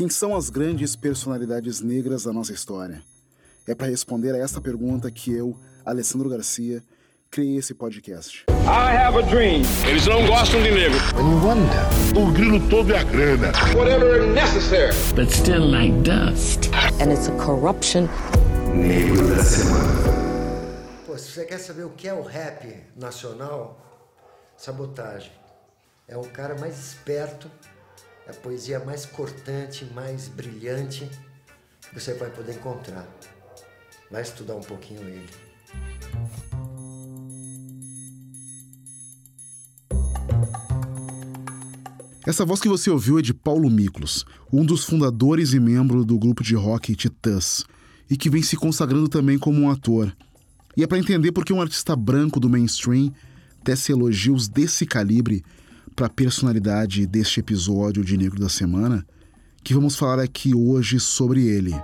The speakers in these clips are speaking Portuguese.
Quem são as grandes personalidades negras da nossa história? É para responder a essa pergunta que eu, Alessandro Garcia, criei esse podcast. I have a dream. Eles não gostam de negro. Wonder. O grilo todo é a grana. Whatever necessary. But still like dust. And it's a corruption. Negro da semana. Pô, se você quer saber o que é o rap nacional, sabotagem. É o cara mais esperto, a poesia mais cortante, mais brilhante que você vai poder encontrar. Vai estudar um pouquinho ele. Essa voz que você ouviu é de Paulo Miklos, um dos fundadores e membro do grupo de rock Titãs, e que vem se consagrando também como um ator. E é para entender por que um artista branco do mainstream tece elogios desse calibre para a personalidade deste episódio de Negro da Semana, que vamos falar aqui hoje sobre ele: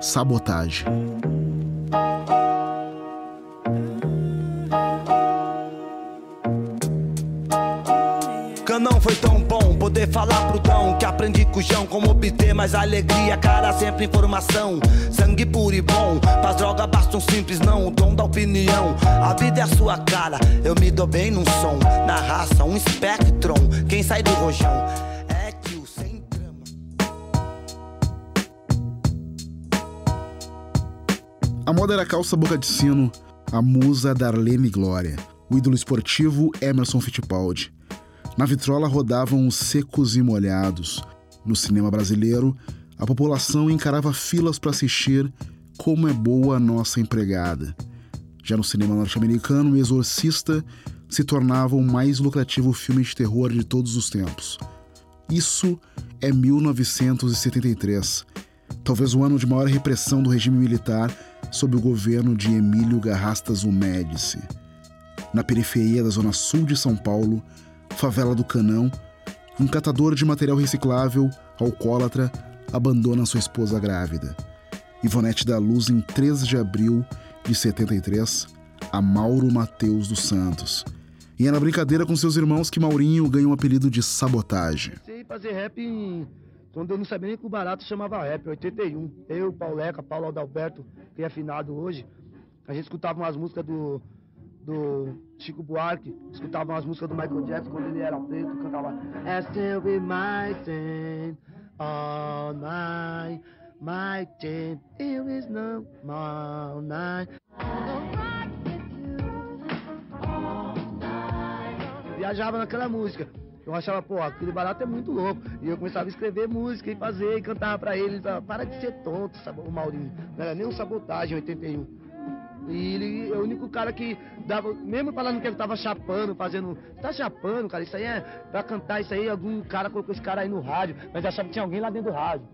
sabotagem. não foi tão bom poder falar pro Dão que aprendi com o João como obter mais alegria, cara, sempre informação. Sangue puro e bom, simples não, o dom da opinião. A vida é a sua cara, eu me dou bem num som, na raça, um espectron. Quem sai do rojão é que o sem. A moda era calça boca de sino, a musa Darlene Glória, o ídolo esportivo Emerson Fittipaldi. Na vitrola rodavam os secos e molhados. No cinema brasileiro, a população encarava filas para assistir Como é Boa a Nossa Empregada. Já no cinema norte-americano, O Exorcista se tornava o mais lucrativo filme de terror de todos os tempos. Isso é 1973, talvez o ano de maior repressão do regime militar sob o governo de Emílio Garrastas Médici. Na periferia da zona sul de São Paulo, favela do Canão, um catador de material reciclável, alcoólatra, abandona sua esposa grávida. Ivonete dá luz em 13 de abril de 73 a Mauro Mateus dos Santos. E é na brincadeira com seus irmãos que Maurinho ganha o um apelido de sabotagem. Sei fazer rap em... quando eu não sabia nem que o barato chamava rap, 81. Eu, Pauleca, Paulo Adalberto, que é afinado hoje, a gente escutava umas músicas do do Chico Buarque, escutava as músicas do Michael Jackson quando ele era preto, cantava And still be my thing all night, my there is no all night. Viajava naquela música. Eu achava, pô, aquele barato é muito louco. E eu começava a escrever música e fazer, e cantava pra ele. Para de ser tonto, o Maurinho. Não era nem um sabotagem 81. E ele é o único cara que dava, mesmo falando que ele tava chapando, fazendo. Tá chapando, cara, isso aí é pra cantar, isso aí, algum cara colocou esse cara aí no rádio, mas achava que tinha alguém lá dentro do rádio.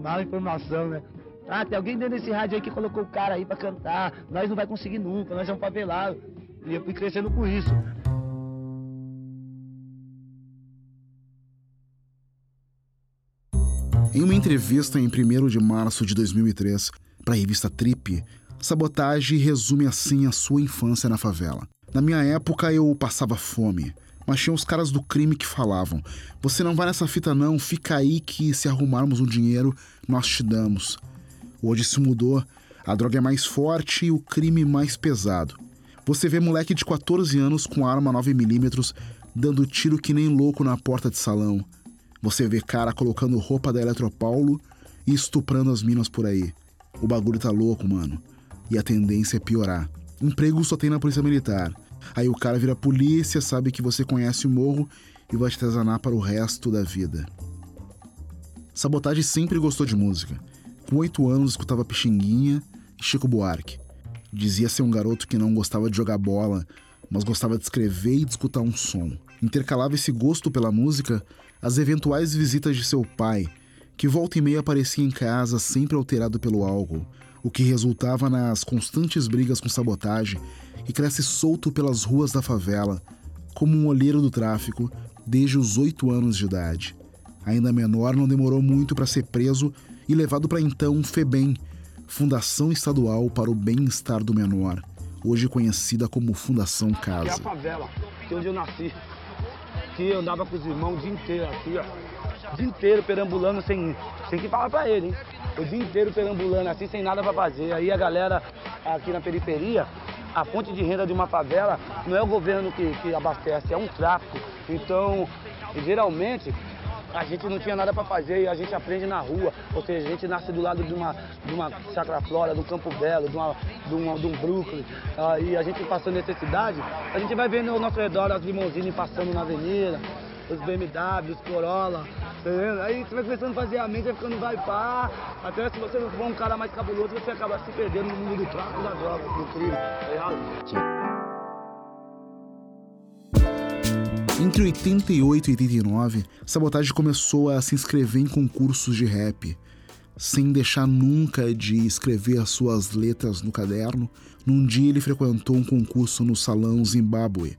Mala informação, né? Ah, tem alguém dentro desse rádio aí que colocou o cara aí pra cantar, nós não vai conseguir nunca, nós vamos favelado. E eu fui crescendo com isso. Em uma entrevista em 1 de março de 2003, para a revista Trip, Sabotagem resume assim a sua infância na favela. Na minha época eu passava fome, mas tinha os caras do crime que falavam: Você não vai nessa fita não, fica aí que se arrumarmos um dinheiro, nós te damos. Hoje isso mudou, a droga é mais forte e o crime mais pesado. Você vê moleque de 14 anos com arma 9mm dando tiro que nem louco na porta de salão. Você vê cara colocando roupa da Eletropaulo e estuprando as minas por aí. O bagulho tá louco, mano e a tendência é piorar. Emprego só tem na polícia militar. Aí o cara vira polícia, sabe que você conhece o morro e vai te atazanar para o resto da vida. Sabotagem sempre gostou de música. Com oito anos escutava Pixinguinha e Chico Buarque. Dizia ser um garoto que não gostava de jogar bola, mas gostava de escrever e de escutar um som. Intercalava esse gosto pela música às eventuais visitas de seu pai, que volta e meia aparecia em casa sempre alterado pelo álcool, o que resultava nas constantes brigas com sabotagem e cresce solto pelas ruas da favela, como um olheiro do tráfico desde os oito anos de idade. Ainda menor, não demorou muito para ser preso e levado para então FEBEM, Fundação Estadual para o Bem-Estar do Menor, hoje conhecida como Fundação Casa. Que é a favela, que é onde eu nasci. Que eu andava com os irmãos o dia inteiro aqui, ó. o dia inteiro perambulando sem, sem que falar pra ele, hein? O dia inteiro perambulando assim, sem nada pra fazer. Aí a galera aqui na periferia, a fonte de renda de uma favela não é o governo que, que abastece, é um tráfico. Então, geralmente, a gente não tinha nada para fazer e a gente aprende na rua. Ou seja, a gente nasce do lado de uma, de uma Chacra Flora, um Campo Belo, de, uma, de, uma, de um Brooklyn. E a gente passando necessidade, a gente vai vendo ao nosso redor as limousines passando na avenida, os BMW, os Corolla. Aí você vai começando a fazer a mente, vai ficando vai pá. Até se você for um cara mais cabuloso, você acaba se perdendo no mundo do tráfico da droga, do crime. Tá? Entre 88 e 89, Sabotage começou a se inscrever em concursos de rap. Sem deixar nunca de escrever as suas letras no caderno, num dia ele frequentou um concurso no Salão Zimbábue.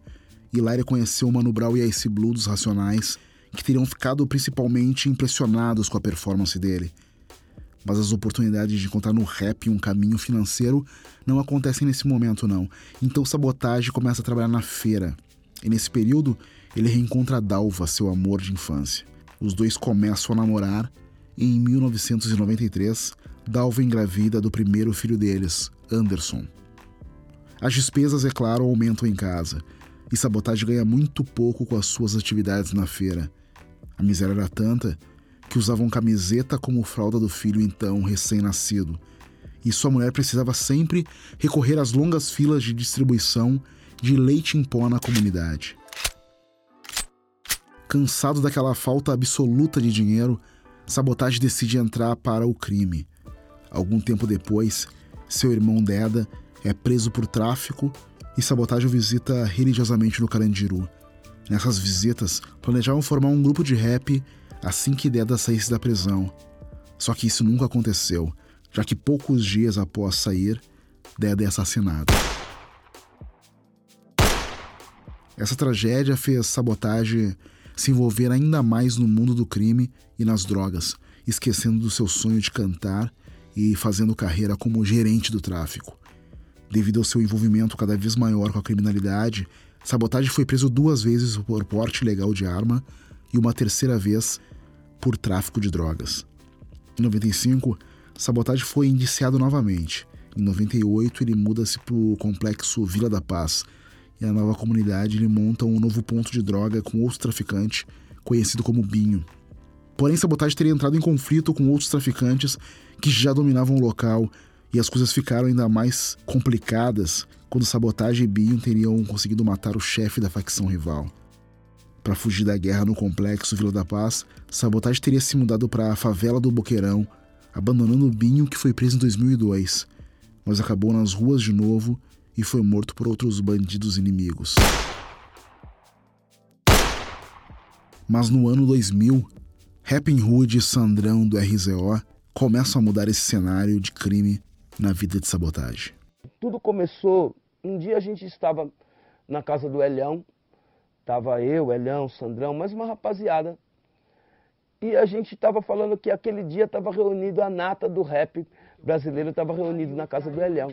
E lá ele conheceu o Mano Brown e Ice Blue dos Racionais, que teriam ficado principalmente impressionados com a performance dele. Mas as oportunidades de encontrar no rap um caminho financeiro não acontecem nesse momento, não. Então Sabotage começa a trabalhar na feira. E nesse período, ele reencontra Dalva, seu amor de infância. Os dois começam a namorar e em 1993, Dalva engravida do primeiro filho deles, Anderson. As despesas, é claro, aumentam em casa e Sabotage ganha muito pouco com as suas atividades na feira. A miséria era tanta que usavam camiseta como fralda do filho então recém-nascido, e sua mulher precisava sempre recorrer às longas filas de distribuição de leite em pó na comunidade. Cansado daquela falta absoluta de dinheiro, Sabotage decide entrar para o crime. Algum tempo depois, seu irmão Deda é preso por tráfico e Sabotage o visita religiosamente no Carandiru. Nessas visitas, planejavam formar um grupo de rap assim que Deda saísse da prisão. Só que isso nunca aconteceu, já que poucos dias após sair, Deda é assassinado. Essa tragédia fez Sabotage se envolver ainda mais no mundo do crime e nas drogas, esquecendo do seu sonho de cantar e fazendo carreira como gerente do tráfico. Devido ao seu envolvimento cada vez maior com a criminalidade, Sabotage foi preso duas vezes por porte ilegal de arma e uma terceira vez por tráfico de drogas. Em 95, Sabotage foi indiciado novamente. Em 98, ele muda-se para o complexo Vila da Paz, e a nova comunidade ele monta um novo ponto de droga com outro traficante, conhecido como Binho. Porém, Sabotage teria entrado em conflito com outros traficantes que já dominavam o local e as coisas ficaram ainda mais complicadas quando Sabotage e Binho teriam conseguido matar o chefe da facção rival. Para fugir da guerra no complexo Vila da Paz, Sabotage teria se mudado para a favela do Boqueirão, abandonando Binho, que foi preso em 2002, mas acabou nas ruas de novo e foi morto por outros bandidos inimigos. Mas no ano 2000, Rapping Hood e Sandrão do RZO começam a mudar esse cenário de crime na vida de sabotagem. Tudo começou, um dia a gente estava na casa do Elhão, tava eu, Elhão, Sandrão, mais uma rapaziada. E a gente estava falando que aquele dia estava reunido a nata do rap brasileiro estava reunido na casa do Elhão.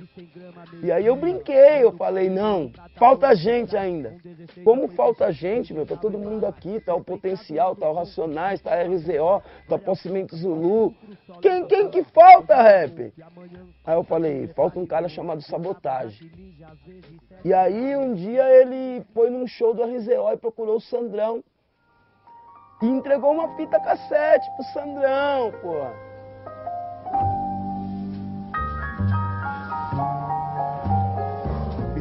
E aí eu brinquei, eu falei, não, falta gente ainda. Como falta gente, meu, tá todo mundo aqui, tá o Potencial, tá o Racionais, tá a RZO, tá o Possimento Zulu. Quem, quem que falta, rap? Aí eu falei, falta um cara chamado Sabotagem. E aí um dia ele foi num show do RZO e procurou o Sandrão. E entregou uma fita cassete pro Sandrão, pô.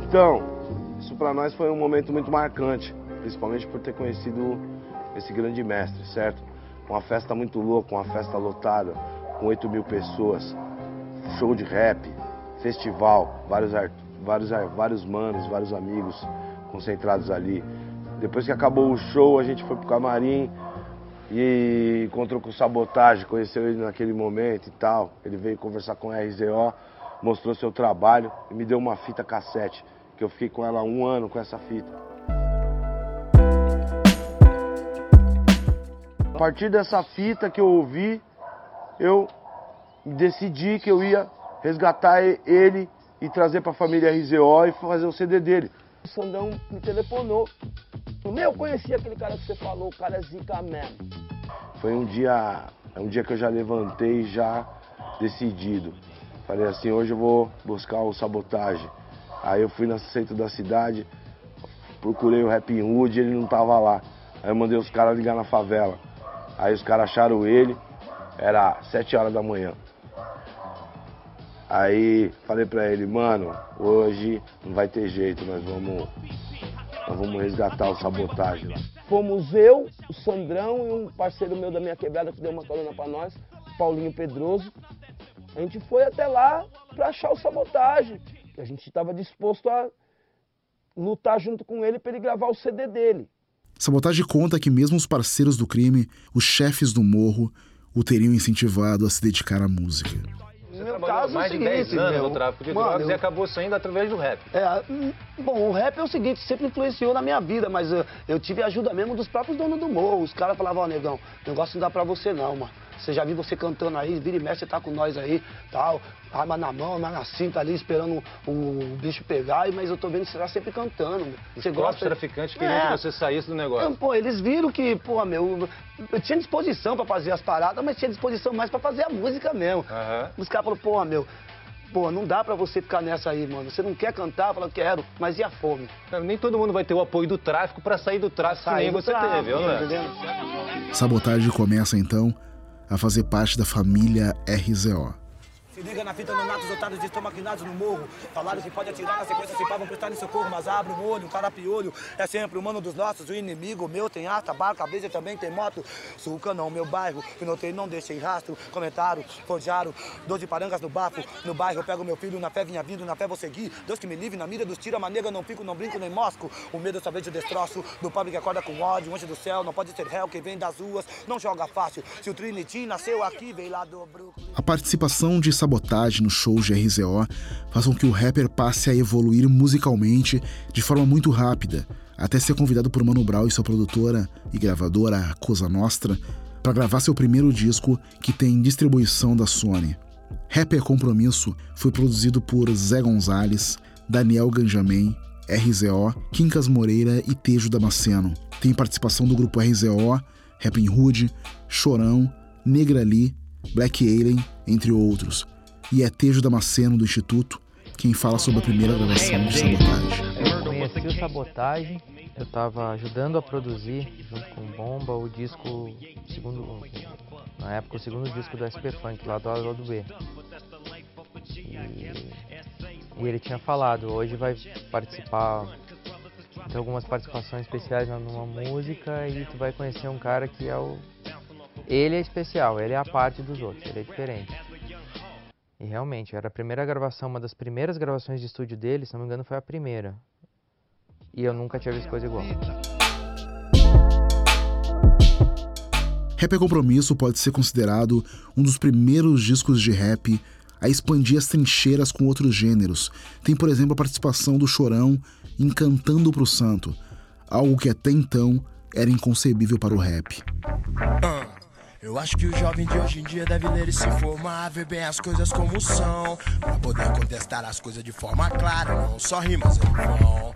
Então, isso para nós foi um momento muito marcante, principalmente por ter conhecido esse grande mestre, certo? Uma festa muito louca, uma festa lotada, com 8 mil pessoas, show de rap, festival, vários, vários, vários manos, vários amigos concentrados ali. Depois que acabou o show, a gente foi pro camarim e encontrou com o Sabotagem, conheceu ele naquele momento e tal. Ele veio conversar com o RZO, mostrou seu trabalho e me deu uma fita cassete que eu fiquei com ela um ano com essa fita. A partir dessa fita que eu ouvi, eu decidi que eu ia resgatar ele e trazer para a família RZO e fazer o CD dele. O Sandrão me telefonou. Meu, eu conheci aquele cara que você falou, o cara é zica mesmo. foi um dia, é um dia que eu já levantei já decidido. Falei assim, hoje eu vou buscar o sabotagem. Aí eu fui no centro da cidade, procurei o Rap Hood, ele não tava lá. Aí eu mandei os caras ligar na favela. Aí os caras acharam ele, era sete horas da manhã. Aí falei pra ele, mano, hoje não vai ter jeito, nós vamos, nós vamos resgatar o sabotagem lá. Fomos eu, o Sandrão e um parceiro meu da minha quebrada que deu uma coluna pra nós, Paulinho Pedroso. A gente foi até lá pra achar o sabotagem. A gente estava disposto a lutar junto com ele para ele gravar o CD dele. Sabotagem conta que mesmo os parceiros do crime, os chefes do morro, o teriam incentivado a se dedicar à música. Você meu trabalhou mais de 10 anos meu, no tráfico de mano, drogas eu... e acabou saindo através do rap. É, hum, bom, o rap é o seguinte, sempre influenciou na minha vida, mas eu, eu tive ajuda mesmo dos próprios donos do morro. Os caras falavam, ó, oh, negão, o negócio não dá pra você não, mano. Você já viu você cantando aí, vira e mexe, você tá com nós aí, tal, arma na mão, arma na cinta ali, esperando o, o bicho pegar, mas eu tô vendo que você tá sempre cantando. Meu. Você Os gosta... traficantes queriam é. que você saísse do negócio. pô, eles viram que, pô, meu, eu tinha disposição pra fazer as paradas, mas tinha disposição mais pra fazer a música mesmo. Uhum. Os caras falaram, pô, meu, Pô, não dá pra você ficar nessa aí, mano. Você não quer cantar, fala, quero, mas e a fome? nem todo mundo vai ter o apoio do tráfico pra sair do tráfico sair que nem você tráfico, teve, não é? Sabotagem começa então a fazer parte da família RZO. Se liga na fita, no natos, otários estão maquinados no morro. Falaram que pode atirar na sequência, se pá, vão prestar em socorro, mas abre um olho, um carapiolho. É sempre o mano dos nossos, o inimigo meu tem ata, barca, brisa também tem moto. Suca não, meu bairro, pinotei, não deixei rastro. Comentaram, forjaram, doze parangas no bafo. No bairro eu pego meu filho, na fé vinha vindo, na fé vou seguir. Deus que me livre, na mira dos tira, maneira, não fico, não brinco, nem mosco. O medo só vejo destroço, do pobre que acorda com ódio, anjo do céu, não pode ser réu, quem vem das ruas, não joga fácil. Se o Trinity nasceu aqui, veio lá do Brooklyn. A participação de sabotagem no show de RZO façam que o rapper passe a evoluir musicalmente de forma muito rápida, até ser convidado por Mano Brown e sua produtora e gravadora Cosa Nostra para gravar seu primeiro disco que tem distribuição da Sony. Rapper Compromisso foi produzido por Zé Gonzalez, Daniel Ganjamin, RZO, Quincas Moreira e Tejo Damasceno. Tem participação do grupo RZO, Rapping Hood, Chorão, Negra Lee, Black Alien, entre outros e é Tejo Damasceno do Instituto quem fala sobre a primeira gravação de Sabotagem. Eu conheci o Sabotagem, eu estava ajudando a produzir, junto com Bomba, o disco, segundo, na época, o segundo disco do SP Funk, lá do A do B. E, e ele tinha falado, hoje vai participar de algumas participações especiais numa música e tu vai conhecer um cara que é o... Ele é especial, ele é a parte dos outros, ele é diferente. E realmente, era a primeira gravação, uma das primeiras gravações de estúdio dele, se não me engano, foi a primeira. E eu nunca tinha visto coisa igual. Rap é Compromisso pode ser considerado um dos primeiros discos de rap a expandir as trincheiras com outros gêneros. Tem, por exemplo, a participação do Chorão em Cantando pro Santo, algo que até então era inconcebível para o rap. Uh. Eu acho que o jovem de hoje em dia deve ler e se informar, ver bem as coisas como são, pra poder contestar as coisas de forma clara, não só rimas em vão.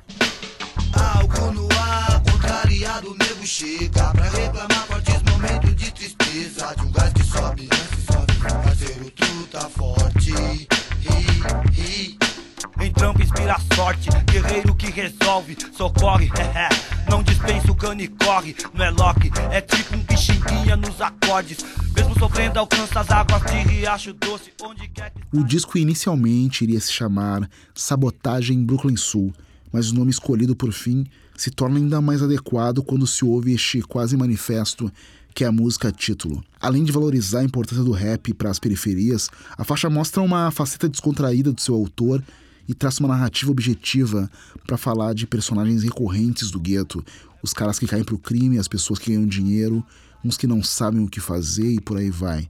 Algo no ar, contrariado, nego chega pra reclamar fortes momentos de tristeza, de um gás que sobe, sobe, parceiro, tu tá forte, ri, ri. Em inspira sorte, guerreiro que resolve, socorre, não dispensa o cano e corre, não é é tipo um bichinguinha nos acordes. Mesmo sofrendo, alcança as águas de Riacho Doce, onde quer que. O disco inicialmente iria se chamar Sabotagem Brooklyn Sul, mas o nome escolhido por fim se torna ainda mais adequado quando se ouve este quase manifesto que é a música título. Além de valorizar a importância do rap para as periferias, a faixa mostra uma faceta descontraída do seu autor e traça uma narrativa objetiva para falar de personagens recorrentes do gueto, os caras que caem pro crime, as pessoas que ganham dinheiro, uns que não sabem o que fazer e por aí vai.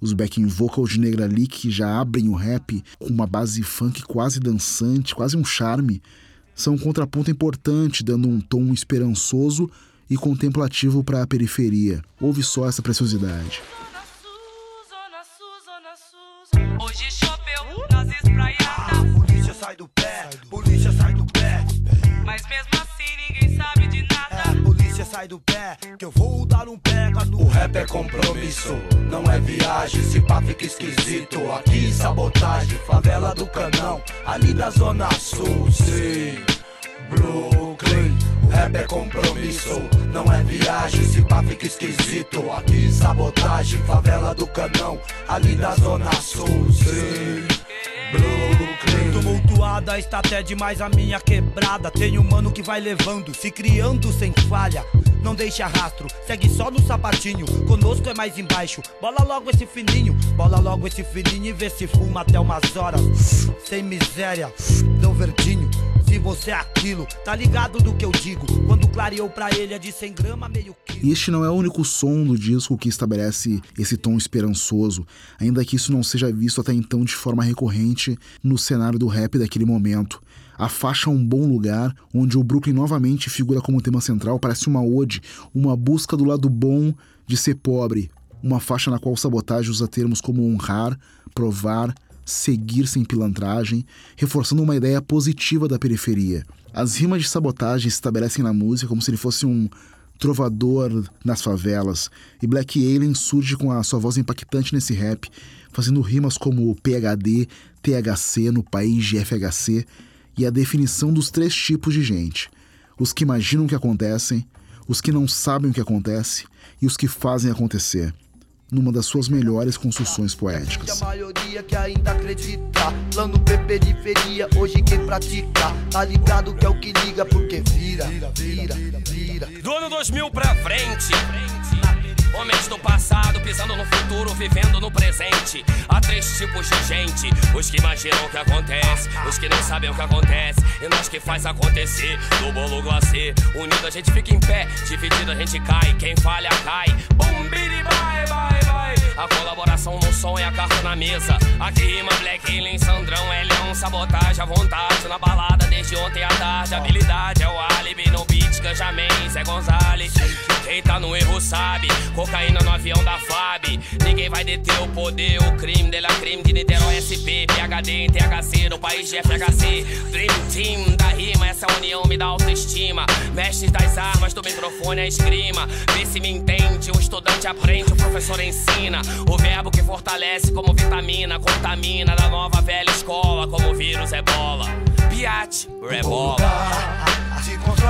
Os backing vocals de Negra Lee que já abrem o rap com uma base funk quase dançante, quase um charme, são um contraponto importante, dando um tom esperançoso e contemplativo para a periferia. Ouve só essa preciosidade. Hoje choveu nas espraiadas sai do pé, polícia sai do pé. Mas mesmo assim ninguém sabe de nada. É, polícia sai do pé, que eu vou dar um pega no rap rap é compromisso, não é viagem. Se pá fica esquisito. Aqui sabotagem, favela do canão, ali da zona sul, sim. Brooklyn, rap é compromisso, não é viagem. Se pá fica esquisito. Aqui sabotagem, favela do canão, ali da zona sul, sim. Tumultuada está até demais a minha quebrada. Tem um mano que vai levando, se criando sem falha. Não deixa rastro, segue só no sapatinho. Conosco é mais embaixo. Bola logo esse fininho, bola logo esse fininho e vê se fuma até umas horas. Sem miséria, deu verdinho. Se você é aquilo, tá ligado do que eu digo? Quando clareou pra ele é de 100 grama, meio quilo. Este não é o único som do disco que estabelece esse tom esperançoso, ainda que isso não seja visto até então de forma recorrente no cenário do rap daquele momento. A faixa Um Bom Lugar, onde o Brooklyn novamente figura como tema central, parece uma ode, uma busca do lado bom de ser pobre. Uma faixa na qual sabotagem usa termos como honrar, provar, seguir sem pilantragem, reforçando uma ideia positiva da periferia. As rimas de sabotagem se estabelecem na música como se ele fosse um trovador nas favelas, e Black Alien surge com a sua voz impactante nesse rap, fazendo rimas como PHD, THC no país de FHC, e a definição dos três tipos de gente: os que imaginam o que acontecem, os que não sabem o que acontece e os que fazem acontecer. Numa das suas melhores construções poéticas. A maioria que ainda acredita, plano P periferia, hoje quem pratica, tá ligado que é o que liga, porque vira, vira, vira. Do ano 2000 pra frente. Homens do passado pisando no futuro, vivendo no presente. Há três tipos de gente: os que imaginam o que acontece, os que não sabem o que acontece, e nós que faz acontecer. Do bolo glacê, unido a gente fica em pé, dividido a gente cai. Quem falha cai. Bum, A colaboração no som é a carta na mesa. Aqui rima Black Alien, Sandrão, Elião, sabotagem à vontade. Na balada desde ontem à tarde. Habilidade é o álibi no beat, Ganjamin, Zé Gonzalez. Quem tá no erro sabe, cocaína no avião da FAB. Ninguém vai deter o poder, o crime dela crime de Niterói SP, PHD em THC, no país de FHC. Dream Team da rima, essa união me dá autoestima. Mestres das armas, do microfone a esgrima. Vê se me entende, o estudante aprende, o professor ensina. O verbo que fortalece como vitamina, contamina da nova velha escola, como vírus é bola. Piate, rebola.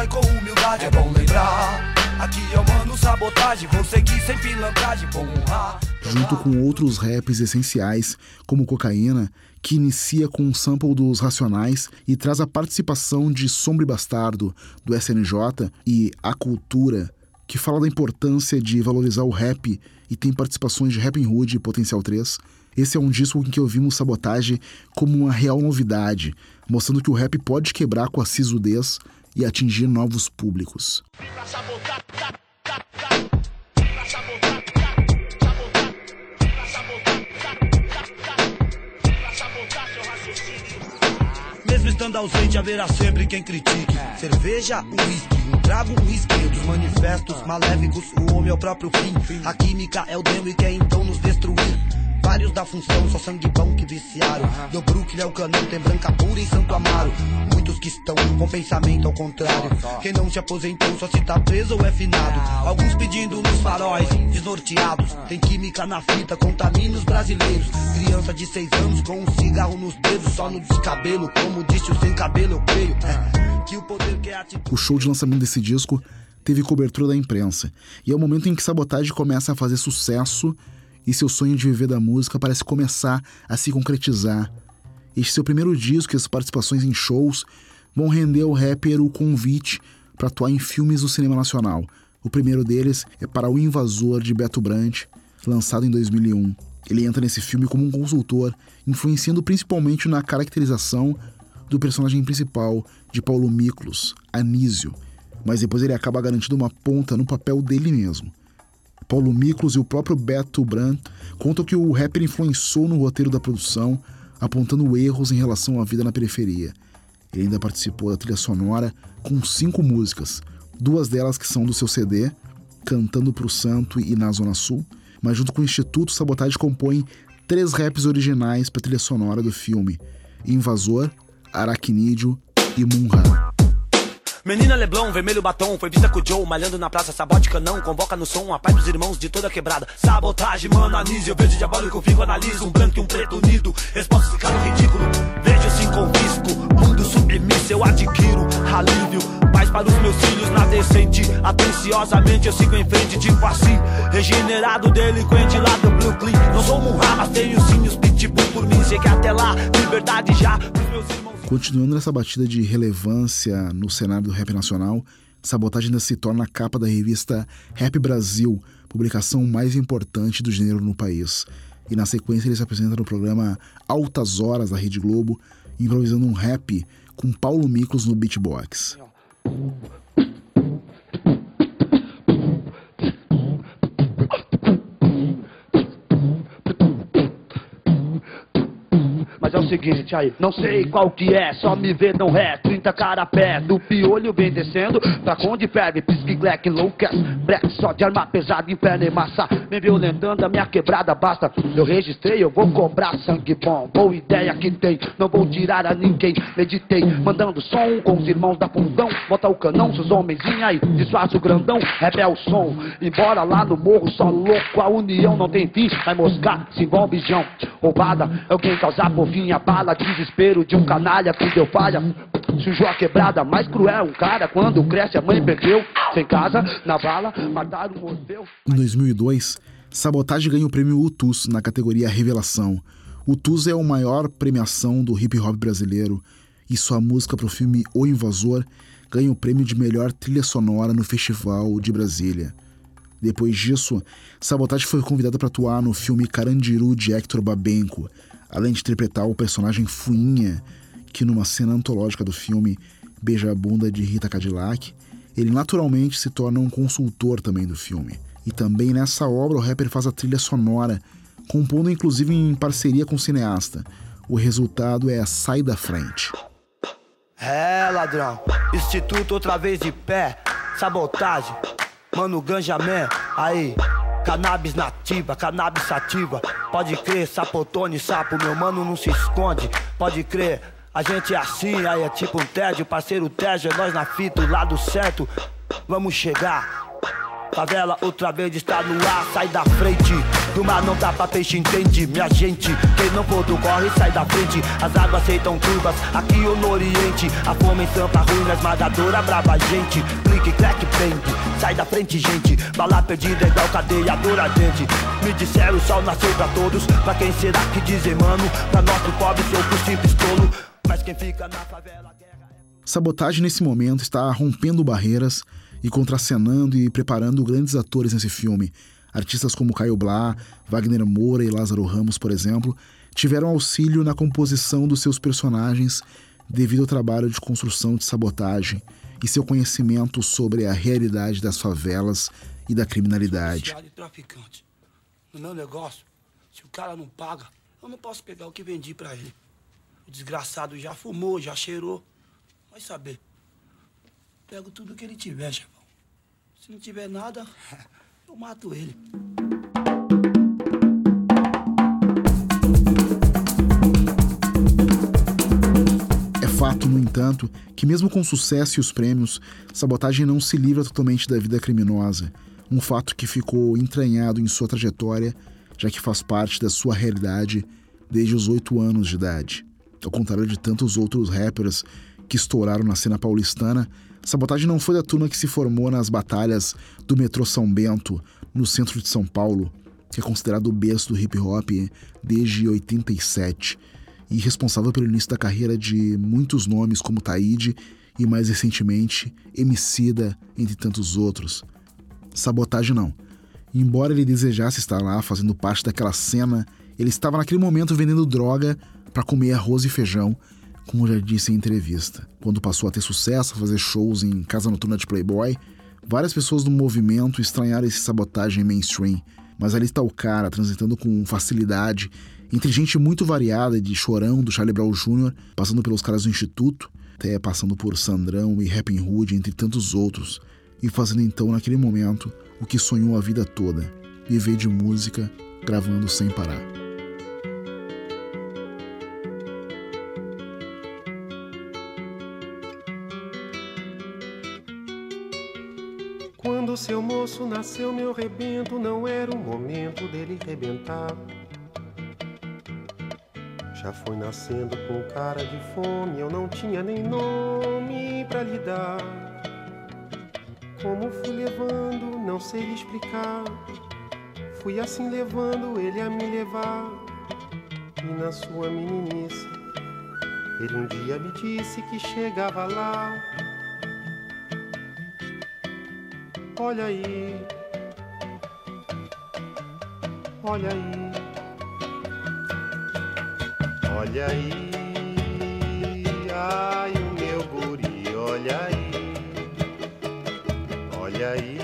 Com humildade, é bom lembrar. Aqui é o mano sabotagem, vou seguir sem pilantragem, vou honrar. Junto com outros raps essenciais, como Cocaína, que inicia com um sample dos Racionais e traz a participação de Sombra e Bastardo, do SNJ, e A Cultura, que fala da importância de valorizar o rap e tem participações de Rapping Hood e Potencial 3. Esse é um disco em que ouvimos Sabotagem como uma real novidade, mostrando que o rap pode quebrar com a sisudez e atingir novos públicos. Mesmo estando ausente, haverá sempre quem critique. Cerveja, uísque, um trago, um risquinho dos manifestos maléficos. O homem é o próprio fim. A química é o demo e quer então nos destruir. Vários da função, só sangue bom que viciaram. Do Brooklyn é o canão, tem branca pura em Santo Amaro. Muitos que estão com pensamento ao contrário. Quem não se aposentou só se tá preso ou é finado. Alguns pedindo nos faróis, desnorteados. Tem química na fita, contamina os brasileiros. Criança de seis anos com um cigarro nos dedos, só no descabelo. Como disse o sem cabelo, eu creio. É, que o poder atitude. O show de lançamento desse disco teve cobertura da imprensa. E é o momento em que Sabotage começa a fazer sucesso e seu sonho de viver da música parece começar a se concretizar. Este seu primeiro disco e as participações em shows vão render ao rapper o convite para atuar em filmes do cinema nacional. O primeiro deles é para O Invasor de Beto Brandt, lançado em 2001. Ele entra nesse filme como um consultor, influenciando principalmente na caracterização do personagem principal de Paulo Miklos, Anísio, mas depois ele acaba garantindo uma ponta no papel dele mesmo. Paulo Miklos e o próprio Beto Brandt contam que o rapper influenciou no roteiro da produção, apontando erros em relação à vida na periferia. Ele ainda participou da trilha sonora com cinco músicas, duas delas que são do seu CD, Cantando pro Santo e Na Zona Sul, mas junto com o Instituto Sabotage compõe três raps originais para a trilha sonora do filme: Invasor, Aracnídeo e Munra. Menina Leblon, vermelho batom, foi vista com o Joe, malhando na praça, sabote canão, convoca no som a paz dos irmãos de toda quebrada. Sabotagem, mano, anise, eu vejo diabólico, fico, analiso, um branco e um preto unido, resposta ficando ridículo. Vejo assim confisco, mundo submisso, eu adquiro alívio, paz para os meus filhos na decente. Atenciosamente eu sigo em frente, tipo assim, regenerado, delinquente lá do Brooklyn. Não sou Muhammad, mas tenho sim os pitbull por mim, sei que até lá, liberdade já pros meus irmãos. Continuando nessa batida de relevância no cenário do rap nacional, Sabotagem ainda se torna a capa da revista Rap Brasil, publicação mais importante do gênero no país. E na sequência ele se apresenta no programa Altas Horas da Rede Globo, improvisando um rap com Paulo Miklos no beatbox. Mas é o seguinte, aí, não sei qual que é, só me vê não é, 30 cara pé, do piolho vem descendo, pra onde perde, pisque, glack, loucas, black, só de arma pesada, inferno e massa, me violentando a minha quebrada, basta, eu registrei, eu vou cobrar sangue bom, boa ideia que tem, não vou tirar a ninguém, meditei, mandando som com os irmãos da fundão, bota o canão, seus homenzinhos aí, disfarça o grandão, rebel o som, embora lá no morro, só louco, a união não tem fim, vai moscar, se envolve jão, roubada, é alguém causar por vinha bala, desespero de um canalha que deu falha. Sujou a quebrada, mais cruel um cara quando cresce a mãe perdeu. Sem casa, na bala, mataram o. Em 2002, Sabotagem ganha o prêmio UTUS na categoria Revelação. O UTUS é a maior premiação do hip hop brasileiro e sua música para o filme O Invasor ganha o prêmio de melhor trilha sonora no Festival de Brasília. Depois disso, Sabotagem foi convidada para atuar no filme Carandiru de Hector Babenco, além de interpretar o personagem Fuinha, que numa cena antológica do filme beija a bunda de Rita Cadillac, ele naturalmente se torna um consultor também do filme. E também nessa obra o rapper faz a trilha sonora, compondo inclusive em parceria com o cineasta. O resultado é Sai da Frente. É, ladrão, Instituto outra vez de pé, sabotagem, mano, ganja man, aí, Cannabis nativa, cannabis sativa. Pode crer, sapotone, sapo, meu mano não se esconde. Pode crer, a gente é assim, aí é tipo um tédio, parceiro tédio, é nós na fita, o lado certo. Vamos chegar. Favela outra vez está no ar, sai da frente. Mar não dá pra peixe, entende? Minha gente, quem não for do corre, sai da frente. As águas aceitam curvas, aqui ou no Oriente. A fome em sampa ruim, esmagadora, brava gente. Clique, crack, prende. Sai da frente, gente. Bala perdida é igual cadeia dura, gente. Me disseram o sol nasceu pra todos. Pra quem será que dizem, mano? Pra nosso pobre, sou por simples tolo. Mas quem fica na favela. Sabotagem nesse momento está rompendo barreiras e contracenando e preparando grandes atores nesse filme. Artistas como Caio Blá, Wagner Moura e Lázaro Ramos, por exemplo, tiveram auxílio na composição dos seus personagens devido ao trabalho de construção de sabotagem e seu conhecimento sobre a realidade das favelas e da criminalidade. No meu negócio, se o cara não paga, eu não posso pegar o que vendi para ele. O desgraçado já fumou, já cheirou. Vai saber. Pego tudo que ele tiver, chefão. Se não tiver nada, eu mato ele. É fato, no entanto, que mesmo com sucesso e os prêmios, Sabotagem não se livra totalmente da vida criminosa. Um fato que ficou entranhado em sua trajetória, já que faz parte da sua realidade desde os oito anos de idade. Ao contrário de tantos outros rappers que estouraram na cena paulistana, Sabotagem não foi da turma que se formou nas batalhas do metrô São Bento, no centro de São Paulo, que é considerado o berço do hip hop desde 87 e responsável pelo início da carreira de muitos nomes como Taíde e mais recentemente Emicida, entre tantos outros. Sabotagem não. Embora ele desejasse estar lá fazendo parte daquela cena, ele estava naquele momento vendendo droga para comer arroz e feijão como já disse em entrevista. Quando passou a ter sucesso, a fazer shows em casa noturna de Playboy, várias pessoas do movimento estranharam esse sabotagem mainstream. Mas ali está o cara, transitando com facilidade, entre gente muito variada, de Chorão, do Charlie Brown Jr., passando pelos caras do Instituto, até passando por Sandrão e Rapping Hood, entre tantos outros, e fazendo então, naquele momento, o que sonhou a vida toda: viver de música, gravando sem parar. Moço nasceu meu rebento, não era o momento dele rebentar. Já foi nascendo com cara de fome, eu não tinha nem nome pra lhe dar. Como fui levando, não sei explicar. Fui assim levando ele a me levar. E na sua meninice, ele um dia me disse que chegava lá. Olha aí, olha aí, olha aí, ai o meu guri, olha aí, olha aí,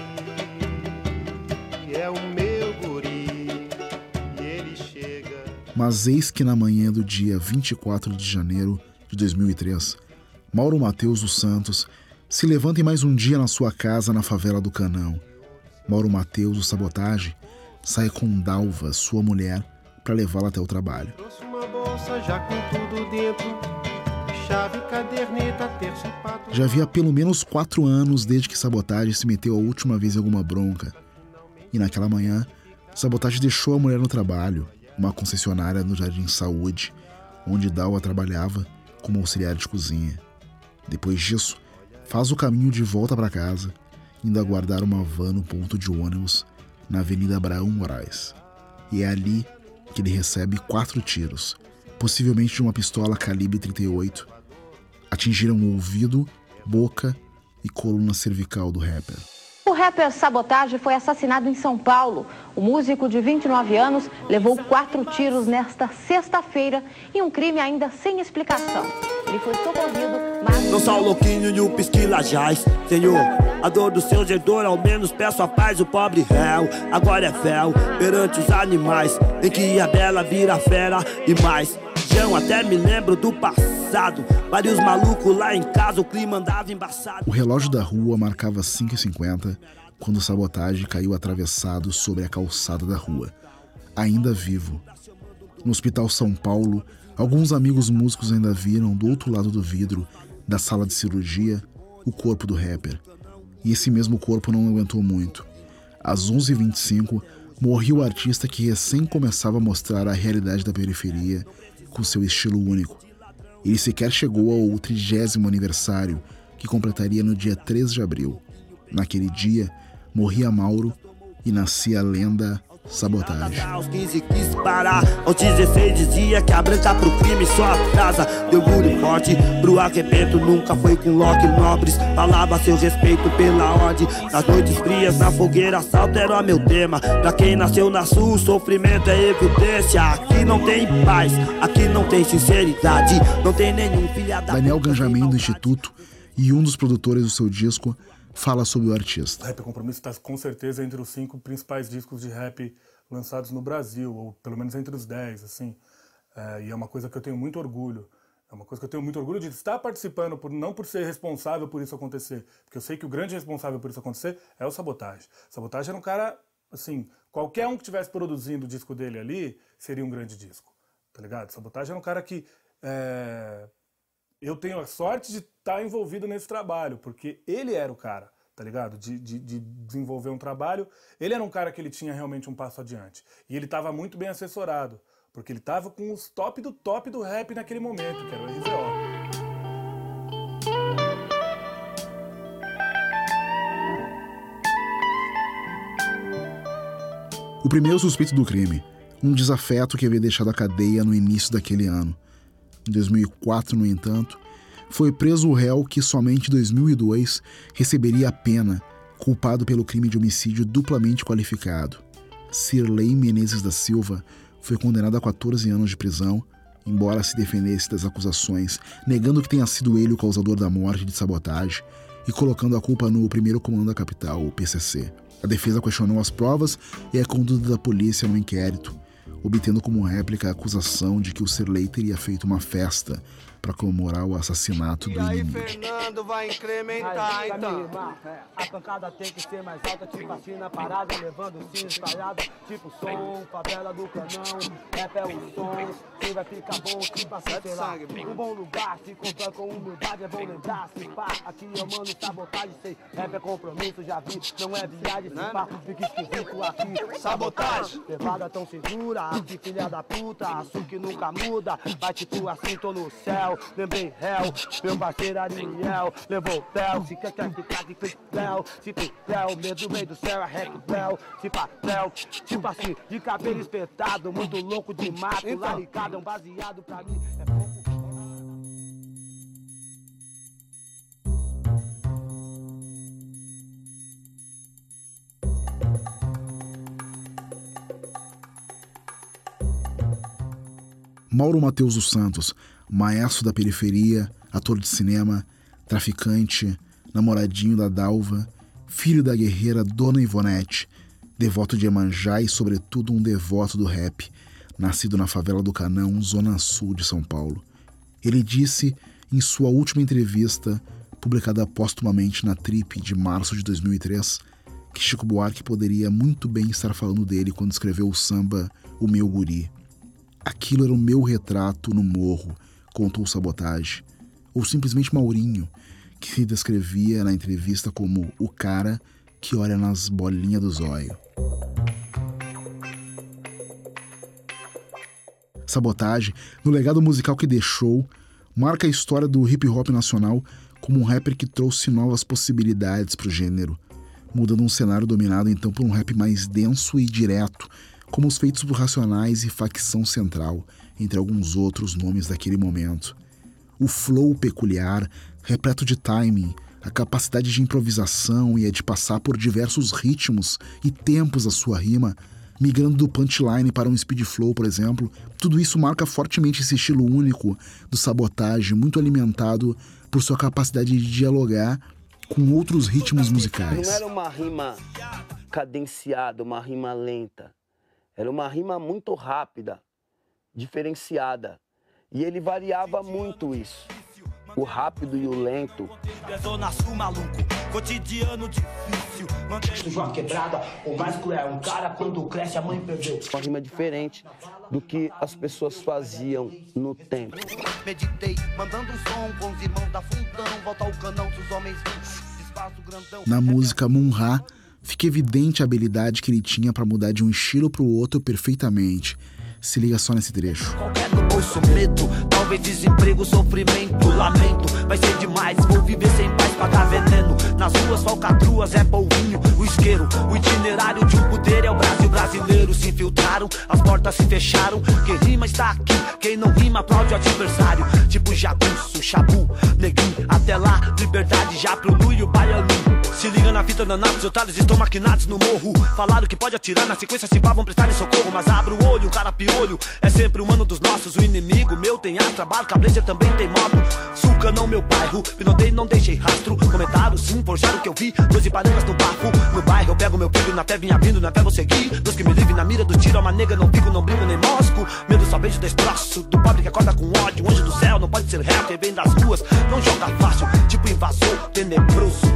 é o meu guri, e ele chega. Mas eis que na manhã do dia 24 de janeiro de 2003, Mauro Mateus dos Santos se levanta em mais um dia na sua casa na favela do Canão. Mauro Mateus, o sabotagem, sai com Dalva, sua mulher, para levá-la até o trabalho. Já havia pelo menos quatro anos desde que Sabotagem se meteu a última vez em alguma bronca. E naquela manhã, Sabotagem deixou a mulher no trabalho, uma concessionária no Jardim Saúde, onde Dalva trabalhava como auxiliar de cozinha. Depois disso, faz o caminho de volta para casa, indo aguardar uma van no ponto de ônibus na Avenida Abraão Moraes. E é ali que ele recebe quatro tiros, possivelmente de uma pistola calibre 38, atingiram o ouvido, boca e coluna cervical do rapper. O rapper Sabotage foi assassinado em São Paulo. O músico de 29 anos levou quatro tiros nesta sexta-feira em um crime ainda sem explicação. Ele foi socorrido, mas... Não sou louquinho e o pisquilajás, Senhor. A dor do seu gedor, ao menos peço a paz, o pobre réu. Agora é véu perante os animais, em que a bela vira fera e mais. Até me lembro do passado. Vários malucos lá em casa, o clima andava embaçado. O relógio da rua marcava 5h50 quando o sabotagem caiu atravessado sobre a calçada da rua, ainda vivo. No Hospital São Paulo, alguns amigos músicos ainda viram do outro lado do vidro da sala de cirurgia o corpo do rapper. E esse mesmo corpo não aguentou muito. Às 11h25, morreu o artista que recém começava a mostrar a realidade da periferia com seu estilo único. Ele sequer chegou ao trigésimo aniversário, que completaria no dia 3 de abril. Naquele dia, morria Mauro e nascia a lenda Sabotagem. Aos 15 quis parar, aos 16 dizia que a branca pro crime só atrasa. De orgulho forte pro arrebento, nunca foi com Loki Nobres. Falava seu respeito pela ordem. Nas noites frias, na fogueira, assalto era meu tema. Pra quem nasceu na sul, sofrimento é evidência. Aqui não tem paz, aqui não tem sinceridade, não tem nenhum filha da. Daniel Ganjamin do Instituto e um dos produtores do seu disco fala sobre o artista. Rap Compromisso está com certeza entre os cinco principais discos de rap lançados no Brasil, ou pelo menos entre os dez, assim. É, e é uma coisa que eu tenho muito orgulho. É uma coisa que eu tenho muito orgulho de estar participando, por, não por ser responsável por isso acontecer, porque eu sei que o grande responsável por isso acontecer é o Sabotagem. Sabotagem era um cara, assim, qualquer um que estivesse produzindo o disco dele ali seria um grande disco, tá ligado? Sabotagem era um cara que é, eu tenho a sorte de estar tá envolvido nesse trabalho, porque ele era o cara, tá ligado? De, de, de, desenvolver um trabalho. Ele era um cara que ele tinha realmente um passo adiante. E ele estava muito bem assessorado, porque ele estava com os top do top do rap naquele momento, que era o RZO. O primeiro suspeito do crime, um desafeto que havia deixado a cadeia no início daquele ano. Em 2004, no entanto, foi preso o réu que somente em 2002 receberia a pena, culpado pelo crime de homicídio duplamente qualificado. Sirley Menezes da Silva foi condenado a 14 anos de prisão, embora se defendesse das acusações, negando que tenha sido ele o causador da morte de sabotagem e colocando a culpa no primeiro comando da capital, o PCC. A defesa questionou as provas e a conduta da polícia no inquérito, obtendo como réplica a acusação de que o Serley teria feito uma festa para comemorar o assassinato do inimigo. Fernando vai incrementar, então. A pancada tem que ser mais alta, tipo assim na parada, levando o sino espalhado, tipo som, favela do canão, rap é o som, quem vai ficar bom, tipo assim, sei lá, um bom lugar, se comprar com humildade, é bom lembrar, se pá, aqui eu mando sabotagem, sei, rap é compromisso, já vi, não é viagem, se pá, fica esquisito aqui, sabotagem, levada tão segura, que filha da puta, açúcar nunca muda, vai tipo assim, tô no céu, lembrei réu, meu parceiro Ariel, levou o Theo, se quer que ficar de Fel, se Fel, medo vem do céu, é rec Bel, se papel, tipo assim, de cabelo espetado, muito louco de mato, lá ligado, é um baseado pra mim, é pouco. Mauro Mateus dos Santos, maestro da periferia, ator de cinema, traficante, namoradinho da Dalva, filho da guerreira Dona Ivonete, devoto de Emanjá e, sobretudo, um devoto do rap, nascido na favela do Canão, zona sul de São Paulo. Ele disse em sua última entrevista, publicada póstumamente na Trip de março de 2003, que Chico Buarque poderia muito bem estar falando dele quando escreveu o samba O Meu Guri. Aquilo era o meu retrato no morro, contou Sabotagem, ou simplesmente Maurinho, que se descrevia na entrevista como o cara que olha nas bolinhas do zóio. Sabotagem, no legado musical que deixou, marca a história do hip hop nacional como um rapper que trouxe novas possibilidades para o gênero, mudando um cenário dominado então por um rap mais denso e direto, como os feitos por Racionais e Facção Central, entre alguns outros nomes daquele momento. O flow peculiar, repleto de timing, a capacidade de improvisação e a de passar por diversos ritmos e tempos a sua rima, migrando do punchline para um speed flow, por exemplo, tudo isso marca fortemente esse estilo único do sabotagem, muito alimentado por sua capacidade de dialogar com outros ritmos musicais. Não era uma rima cadenciada, uma rima lenta. Era uma rima muito rápida, diferenciada. E ele variava muito isso. O rápido e o lento. Uma quebrada, o mais cruel. Um cara, quando cresce, a mãe perdeu. Uma rima diferente do que as pessoas faziam no tempo. Meditei, mandando um som com os irmãos da fundão. Volta ao canão dos homens. Na música Munra, fica evidente a habilidade que ele tinha para mudar de um estilo para o outro perfeitamente. Se liga só nesse trecho. Qualquer bolso medo, talvez desemprego, sofrimento, lamento. Vai ser demais, vou viver sem paz, pagar veneno. Nas ruas, falcatruas, é polvinho, o isqueiro. O itinerário de um poder é o Brasil brasileiro. Se infiltraram, as portas se fecharam. Quem rima está aqui, quem não rima aplaude o adversário. Tipo jagunço, chabu, neguinho. Até lá, liberdade já pro. Se danados, otários estão maquinados no morro. Falaram que pode atirar, na sequência se vá, vão prestar em socorro. Mas abre o olho, o cara piolho é sempre o mano dos nossos. O inimigo meu tem astra, barca, blazer também tem moto. Suca não meu bairro, pinotei, não deixei rastro. Comentaram sim, forjaram que eu vi. Doze parangas no bafo, no bairro eu pego meu filho, na fé vinha vindo, na fé vou seguir. Deus que me livre na mira do tiro, uma nega, não fico, não brinco nem mosco. Medo só vejo destroço, do pobre que acorda com ódio. Anjo do céu, não pode ser reto, quem vem das ruas, não joga fácil. Tipo invasor, tenebroso,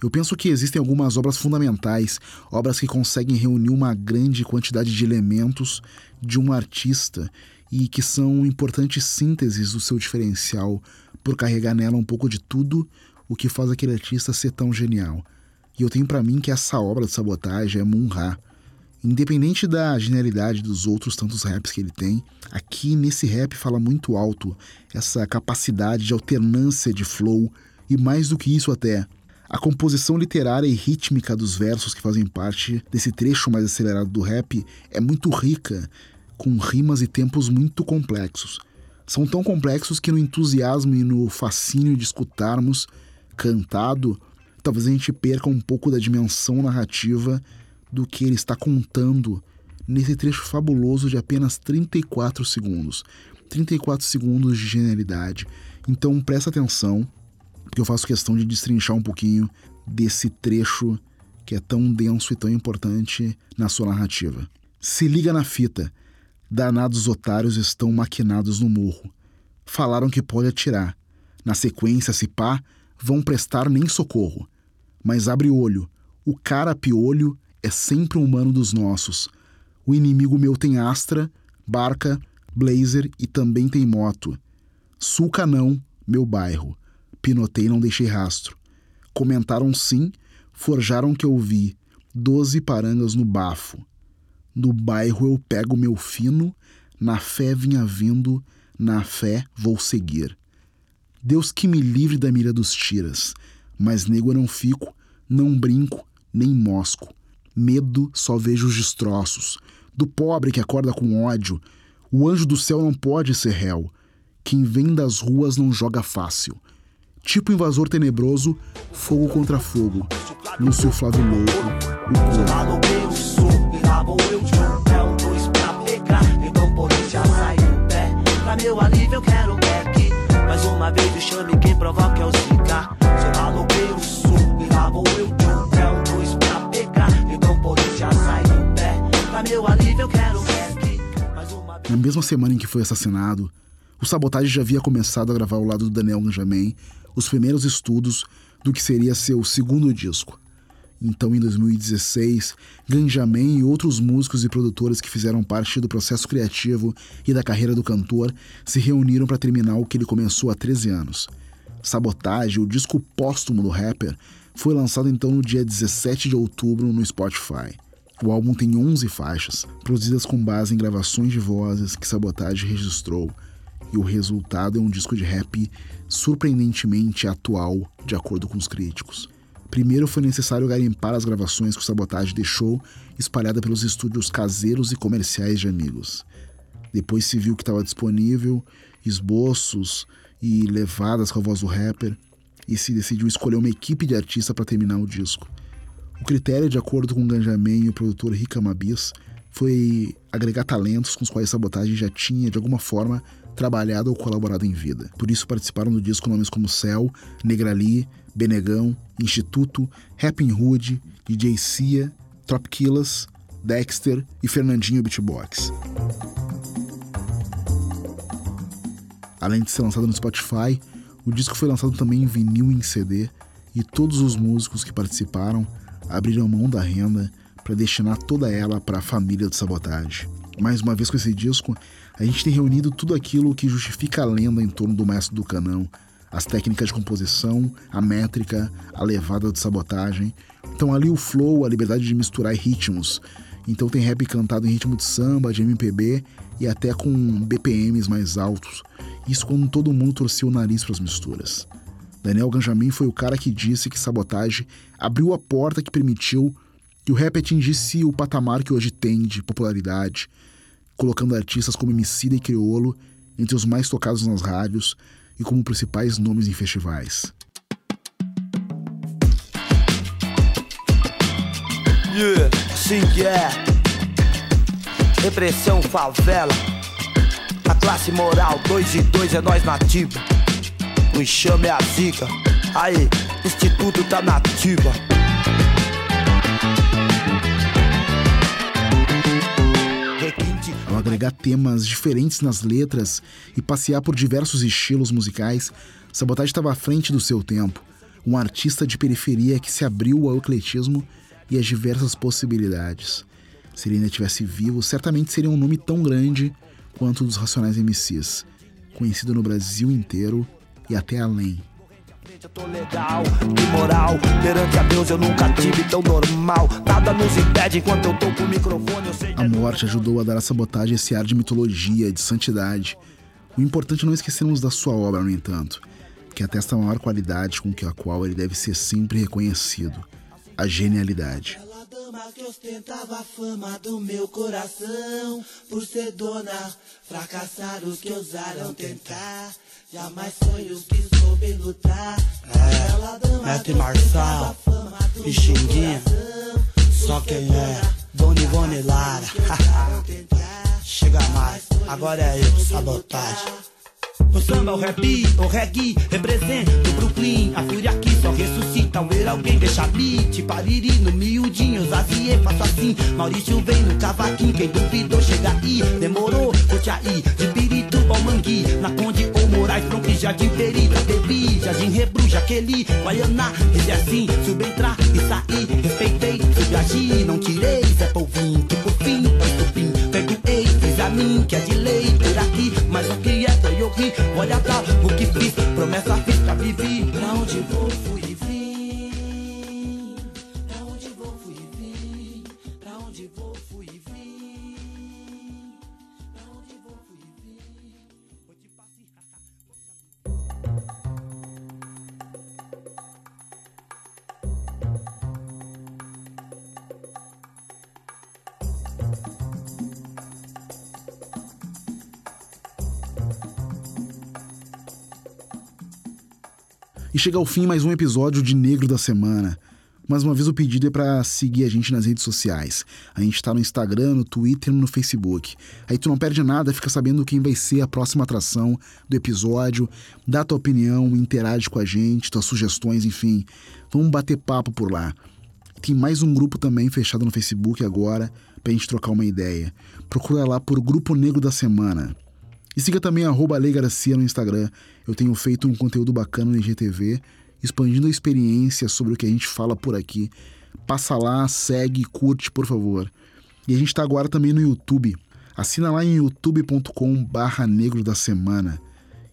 Eu penso que existem algumas obras fundamentais, obras que conseguem reunir uma grande quantidade de elementos de um artista e que são importantes sínteses do seu diferencial por carregar nela um pouco de tudo o que faz aquele artista ser tão genial. E eu tenho para mim que essa obra de sabotagem é Munra. Independente da genialidade dos outros tantos raps que ele tem, aqui nesse rap fala muito alto essa capacidade de alternância de flow e mais do que isso até, a composição literária e rítmica dos versos que fazem parte desse trecho mais acelerado do rap é muito rica, com rimas e tempos muito complexos. São tão complexos que no entusiasmo e no fascínio de escutarmos cantado, talvez a gente perca um pouco da dimensão narrativa do que ele está contando nesse trecho fabuloso de apenas 34 segundos. 34 segundos de genialidade. Então presta atenção, eu faço questão de destrinchar um pouquinho desse trecho que é tão denso e tão importante na sua narrativa. Se liga na fita. Danados otários estão maquinados no morro. Falaram que pode atirar. Na sequência, se pá, vão prestar nem socorro. Mas abre olho. O cara piolho é sempre um humano dos nossos. O inimigo meu tem Astra, Barca, Blazer e também tem moto. Sulca não, meu bairro. Pinotei não deixei rastro. Comentaram sim, forjaram que eu vi. Doze parangas no bafo. No bairro eu pego meu fino, na fé vinha vindo, na fé vou seguir. Deus que me livre da mira dos tiras, mas nego eu não fico, não brinco, nem mosco. Medo só vejo os destroços. Do pobre que acorda com ódio, o anjo do céu não pode ser réu. Quem vem das ruas não joga fácil. Tipo invasor tenebroso, fogo contra fogo. Lúcio Flávio Louco, o Mais uma vez o chame quem provoca é o Seu eu um dois pra pegar Então polícia sai do pé Pra meu alívio eu quero Na mesma semana em que foi assassinado o Sabotage já havia começado a gravar ao lado do Daniel Ganjamin os primeiros estudos do que seria seu segundo disco. Então, em 2016, Ganjamin e outros músicos e produtores que fizeram parte do processo criativo e da carreira do cantor se reuniram para terminar o que ele começou há 13 anos. Sabotage, o disco póstumo do rapper, foi lançado então no dia 17 de outubro no Spotify. O álbum tem 11 faixas, produzidas com base em gravações de vozes que Sabotage registrou, e o resultado é um disco de rap surpreendentemente atual, de acordo com os críticos. Primeiro foi necessário garimpar as gravações que o Sabotage deixou espalhada pelos estúdios caseiros e comerciais de amigos. Depois se viu que estava disponível esboços e levadas com a voz do rapper e se decidiu escolher uma equipe de artista para terminar o disco. O critério, de acordo com Ganjamin e o produtor Rika Mabis, foi agregar talentos com os quais Sabotage já tinha, de alguma forma, trabalhado ou colaborado em vida. Por isso participaram do disco nomes como Cell, Negrali, Benegão, Instituto, Rapping Hood, DJ Cia, Top Killers, Dexter e Fernandinho Beatbox. Além de ser lançado no Spotify, o disco foi lançado também em vinil e em CD, e todos os músicos que participaram abriram mão da renda para destinar toda ela para a família do Sabotage. Mais uma vez com esse disco, a gente tem reunido tudo aquilo que justifica a lenda em torno do mestre do canão, as técnicas de composição, a métrica, a levada de sabotagem. Então ali o flow, a liberdade de misturar ritmos. Então tem rap cantado em ritmo de samba, de MPB e até com BPMs mais altos. Isso quando todo mundo torcia o nariz para as misturas. Daniel Ganjamin foi o cara que disse que sabotagem abriu a porta que permitiu que o rap atingisse o patamar que hoje tem de popularidade, colocando artistas como Emicida e Criolo entre os mais tocados nas rádios e como principais nomes em festivais. Yeah, sim que é. Repressão, favela. A classe moral, dois e dois é nós nativa. O enxame é a zica. Aí, Instituto tá nativa. Agregar temas diferentes nas letras e passear por diversos estilos musicais, Sabotage estava à frente do seu tempo. Um artista de periferia que se abriu ao ecletismo e às diversas possibilidades. Se ele ainda estivesse vivo, certamente seria um nome tão grande quanto o dos Racionais MCs, conhecido no Brasil inteiro e até além. Eu tô legal, que moral, perante a Deus eu nunca tive tão normal. Nada nos impede enquanto eu tô com o microfone. Eu sei a morte ajudou a dar à sabotagem esse ar de mitologia, de santidade. O importante é não esquecermos da sua obra, no entanto, que atesta a maior qualidade com que a qual ele deve ser sempre reconhecido: a genialidade que ostentava a fama do meu coração Por ser dona, fracassados que ousaram tentar Jamais sonhos lutar. É, Mete Marçal, Pixinguinha, só quem é, Dona Ivone Lara. chega mais, agora é eu, sabotagem. O samba, o rap, o reggae, representa o Brooklyn. A fúria aqui só ressuscita ao ver alguém deixa beat. Pariri no miudinho, Zazie, faço assim. Maurício vem no cavaquinho, quem duvidou chega aí. Demorou, curte aí, de pirito ao. Na Conde ou Moraes, Bronx, Jardim Perita, Bebi, Jardim Rebru, Jaqueli, Guaianá. Esse é assim, sub entrar e sair. Respeitei, subagi, não tirei, Zé Polvinho, que por fim, estupim. Perdoei, fiz a mim, que é de lei, por aqui. Eu. Olha pra o que fiz, promessa fiz pra viver. Pra onde vou, fui Chega ao fim mais um episódio de Negro da Semana. Mais uma vez o pedido é para seguir a gente nas redes sociais. A gente tá no Instagram, no Twitter no Facebook. Aí tu não perde nada, fica sabendo quem vai ser a próxima atração do episódio, dá tua opinião, interage com a gente, tuas sugestões, enfim. Vamos bater papo por lá. Tem mais um grupo também fechado no Facebook agora pra gente trocar uma ideia. Procura lá por Grupo Negro da Semana. E siga também Lei Garcia no Instagram. Eu tenho feito um conteúdo bacana no IGTV, expandindo a experiência sobre o que a gente fala por aqui. Passa lá, segue, curte, por favor. E a gente está agora também no YouTube. Assina lá em youtube.com barra negro da semana.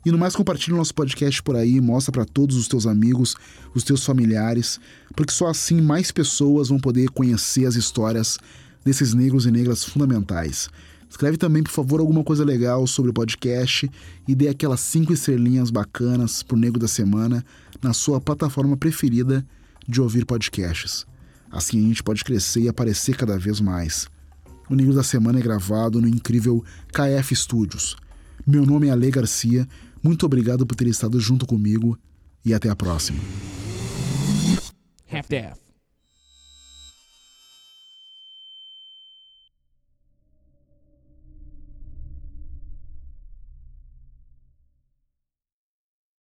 E no mais, compartilha o nosso podcast por aí, mostra para todos os teus amigos, os teus familiares, porque só assim mais pessoas vão poder conhecer as histórias desses negros e negras fundamentais. Escreve também, por favor, alguma coisa legal sobre o podcast e dê aquelas cinco estrelinhas bacanas pro Nego da Semana na sua plataforma preferida de ouvir podcasts. Assim a gente pode crescer e aparecer cada vez mais. O Negro da Semana é gravado no incrível KF Studios. Meu nome é Ale Garcia, muito obrigado por ter estado junto comigo e até a próxima. Half-Death.